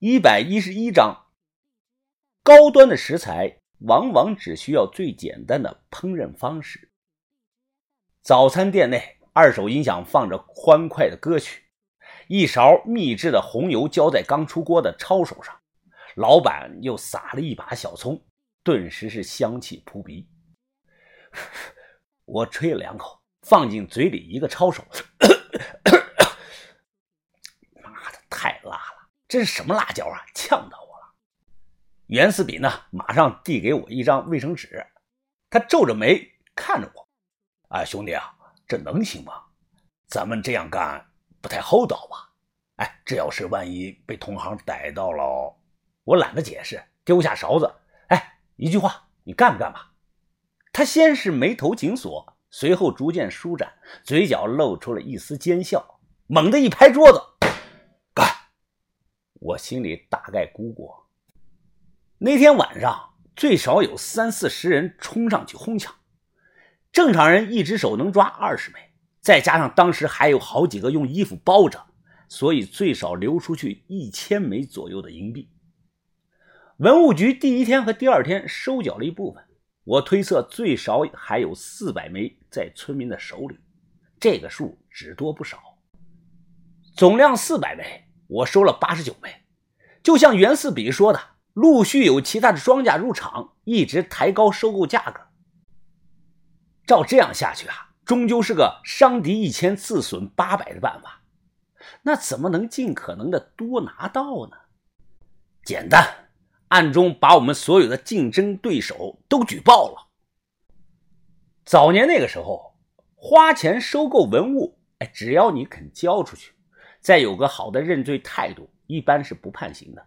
一百一十一章。高端的食材往往只需要最简单的烹饪方式。早餐店内，二手音响放着欢快的歌曲，一勺秘制的红油浇在刚出锅的抄手上，老板又撒了一把小葱，顿时是香气扑鼻。我吹了两口，放进嘴里一个抄手，妈的，太辣了！这是什么辣椒啊？呛到我了！袁四比呢，马上递给我一张卫生纸，他皱着眉看着我：“哎，兄弟啊，这能行吗？咱们这样干不太厚道吧？哎，这要是万一被同行逮到了，我懒得解释，丢下勺子。哎，一句话，你干不干吧？”他先是眉头紧锁，随后逐渐舒展，嘴角露出了一丝奸笑，猛地一拍桌子：“！”我心里大概估过。那天晚上最少有三四十人冲上去哄抢，正常人一只手能抓二十枚，再加上当时还有好几个用衣服包着，所以最少流出去一千枚左右的银币。文物局第一天和第二天收缴了一部分，我推测最少还有四百枚在村民的手里，这个数只多不少。总量四百枚，我收了八十九枚，就像袁四比说的。陆续有其他的庄家入场，一直抬高收购价格。照这样下去啊，终究是个伤敌一千自损八百的办法。那怎么能尽可能的多拿到呢？简单，暗中把我们所有的竞争对手都举报了。早年那个时候，花钱收购文物，哎，只要你肯交出去，再有个好的认罪态度，一般是不判刑的。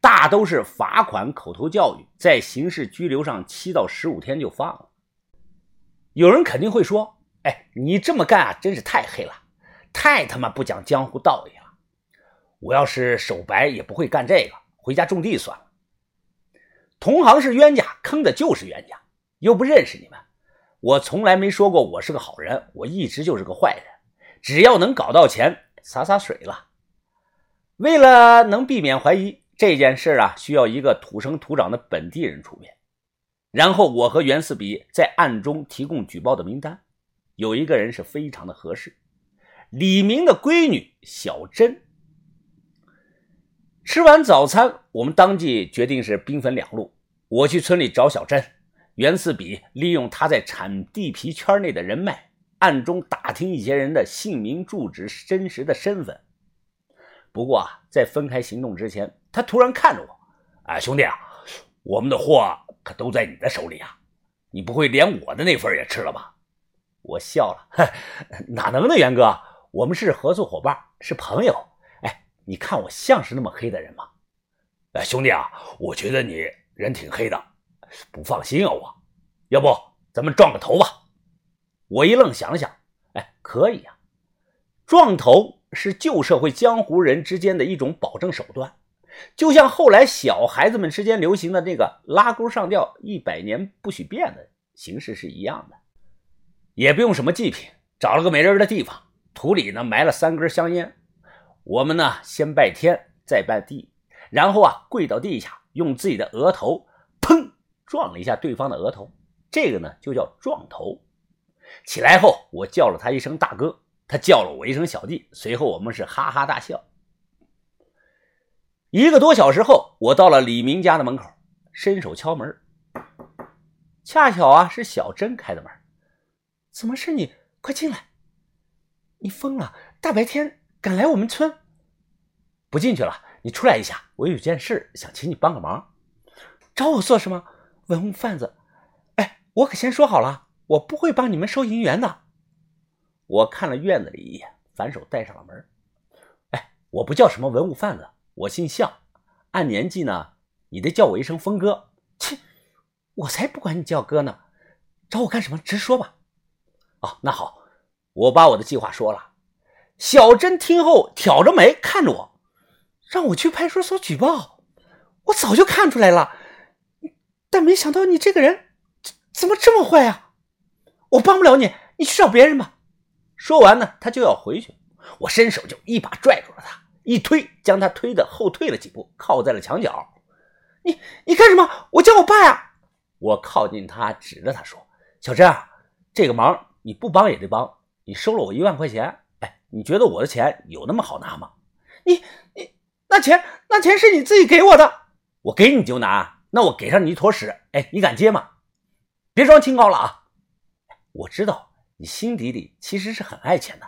大都是罚款、口头教育，在刑事拘留上七到十五天就放了。有人肯定会说：“哎，你这么干啊，真是太黑了，太他妈不讲江湖道义了。”我要是手白也不会干这个，回家种地算了。同行是冤家，坑的就是冤家，又不认识你们。我从来没说过我是个好人，我一直就是个坏人。只要能搞到钱，洒洒水了。为了能避免怀疑。这件事啊，需要一个土生土长的本地人出面。然后我和袁四比在暗中提供举报的名单，有一个人是非常的合适，李明的闺女小珍。吃完早餐，我们当即决定是兵分两路，我去村里找小珍，袁四比利用他在产地皮圈内的人脉，暗中打听一些人的姓名、住址、真实的身份。不过啊，在分开行动之前，他突然看着我：“哎，兄弟啊，我们的货可都在你的手里啊，你不会连我的那份也吃了吧？”我笑了：“哪能呢，袁哥，我们是合作伙伴，是朋友。哎，你看我像是那么黑的人吗？”“哎，兄弟啊，我觉得你人挺黑的，不放心啊，我。要不咱们撞个头吧？”我一愣，想想：“哎，可以啊，撞头。”是旧社会江湖人之间的一种保证手段，就像后来小孩子们之间流行的那个拉钩上吊一百年不许变的形式是一样的。也不用什么祭品，找了个没人的地方，土里呢埋了三根香烟。我们呢先拜天，再拜地，然后啊跪到地下，用自己的额头砰撞了一下对方的额头，这个呢就叫撞头。起来后，我叫了他一声大哥。他叫了我一声小弟，随后我们是哈哈大笑。一个多小时后，我到了李明家的门口，伸手敲门，恰巧啊是小珍开的门。怎么是你？快进来！你疯了？大白天敢来我们村？不进去了，你出来一下，我有件事想请你帮个忙。找我做什么？文物贩子？哎，我可先说好了，我不会帮你们收银元的。我看了院子里一眼，反手带上了门。哎，我不叫什么文物贩子，我姓向，按年纪呢，你得叫我一声峰哥。切，我才不管你叫哥呢，找我干什么？直说吧。哦，那好，我把我的计划说了。小珍听后挑着眉看着我，让我去派出所举报。我早就看出来了，但没想到你这个人怎怎么这么坏啊！我帮不了你，你去找别人吧。说完呢，他就要回去，我伸手就一把拽住了他，一推将他推的后退了几步，靠在了墙角。你你干什么？我叫我爸呀！我靠近他，指着他说：“小珍啊，这个忙你不帮也得帮。你收了我一万块钱，哎，你觉得我的钱有那么好拿吗？你你那钱那钱是你自己给我的，我给你就拿，那我给上你一坨屎，哎，你敢接吗？别装清高了啊！我知道你心底里其实是很爱钱的，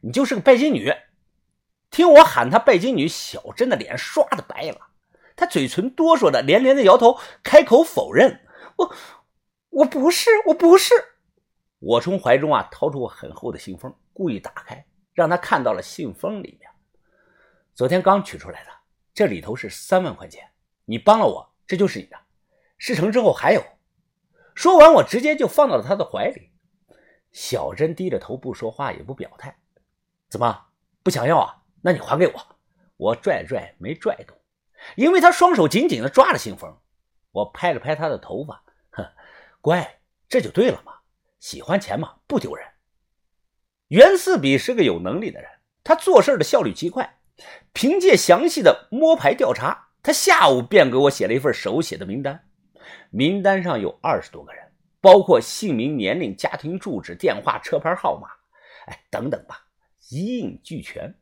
你就是个拜金女。听我喊她拜金女，小珍的脸唰的白了，她嘴唇哆嗦的连连的摇头，开口否认。我我不是，我不是。我从怀中啊掏出我很厚的信封，故意打开，让他看到了信封里面。昨天刚取出来的，这里头是三万块钱。你帮了我，这就是你的。事成之后还有。说完，我直接就放到了他的怀里。小珍低着头不说话，也不表态。怎么不想要啊？那你还给我。我拽拽没拽动，因为他双手紧紧的抓着信封。我拍了拍他的头发。哼乖，这就对了嘛！喜欢钱嘛，不丢人。袁四比是个有能力的人，他做事的效率极快。凭借详细的摸排调查，他下午便给我写了一份手写的名单。名单上有二十多个人，包括姓名、年龄、家庭住址、电话、车牌号码，哎，等等吧，一应俱全。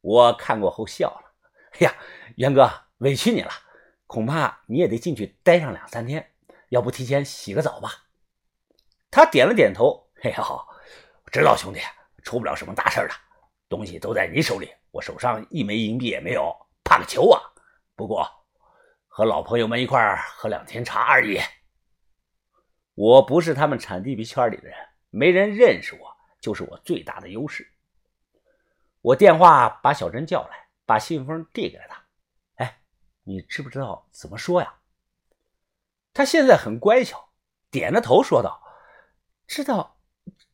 我看过后笑了：“哎呀，袁哥，委屈你了，恐怕你也得进去待上两三天。”要不提前洗个澡吧？他点了点头。嘿好，知道兄弟出不了什么大事的，东西都在你手里，我手上一枚银币也没有，怕个球啊！不过和老朋友们一块喝两天茶而已。我不是他们产地皮圈里的人，没人认识我，就是我最大的优势。我电话把小珍叫来，把信封递给了他。哎，你知不知道怎么说呀？他现在很乖巧，点着头说道：“知道，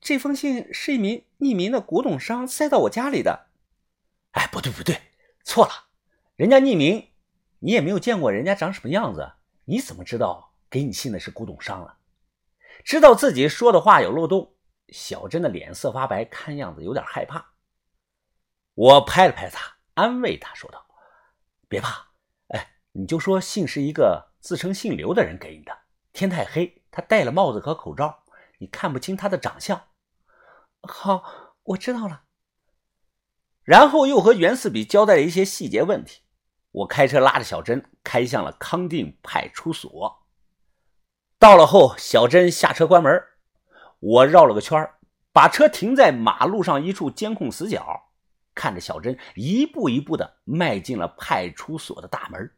这封信是一名匿名的古董商塞到我家里的。”哎，不对不对，错了，人家匿名，你也没有见过人家长什么样子，你怎么知道给你信的是古董商了？知道自己说的话有漏洞，小珍的脸色发白，看样子有点害怕。我拍了拍他，安慰他说道：“别怕，哎，你就说信是一个。”自称姓刘的人给你的。天太黑，他戴了帽子和口罩，你看不清他的长相。好，我知道了。然后又和袁四比交代了一些细节问题。我开车拉着小珍开向了康定派出所。到了后，小珍下车关门，我绕了个圈把车停在马路上一处监控死角，看着小珍一步一步的迈进了派出所的大门。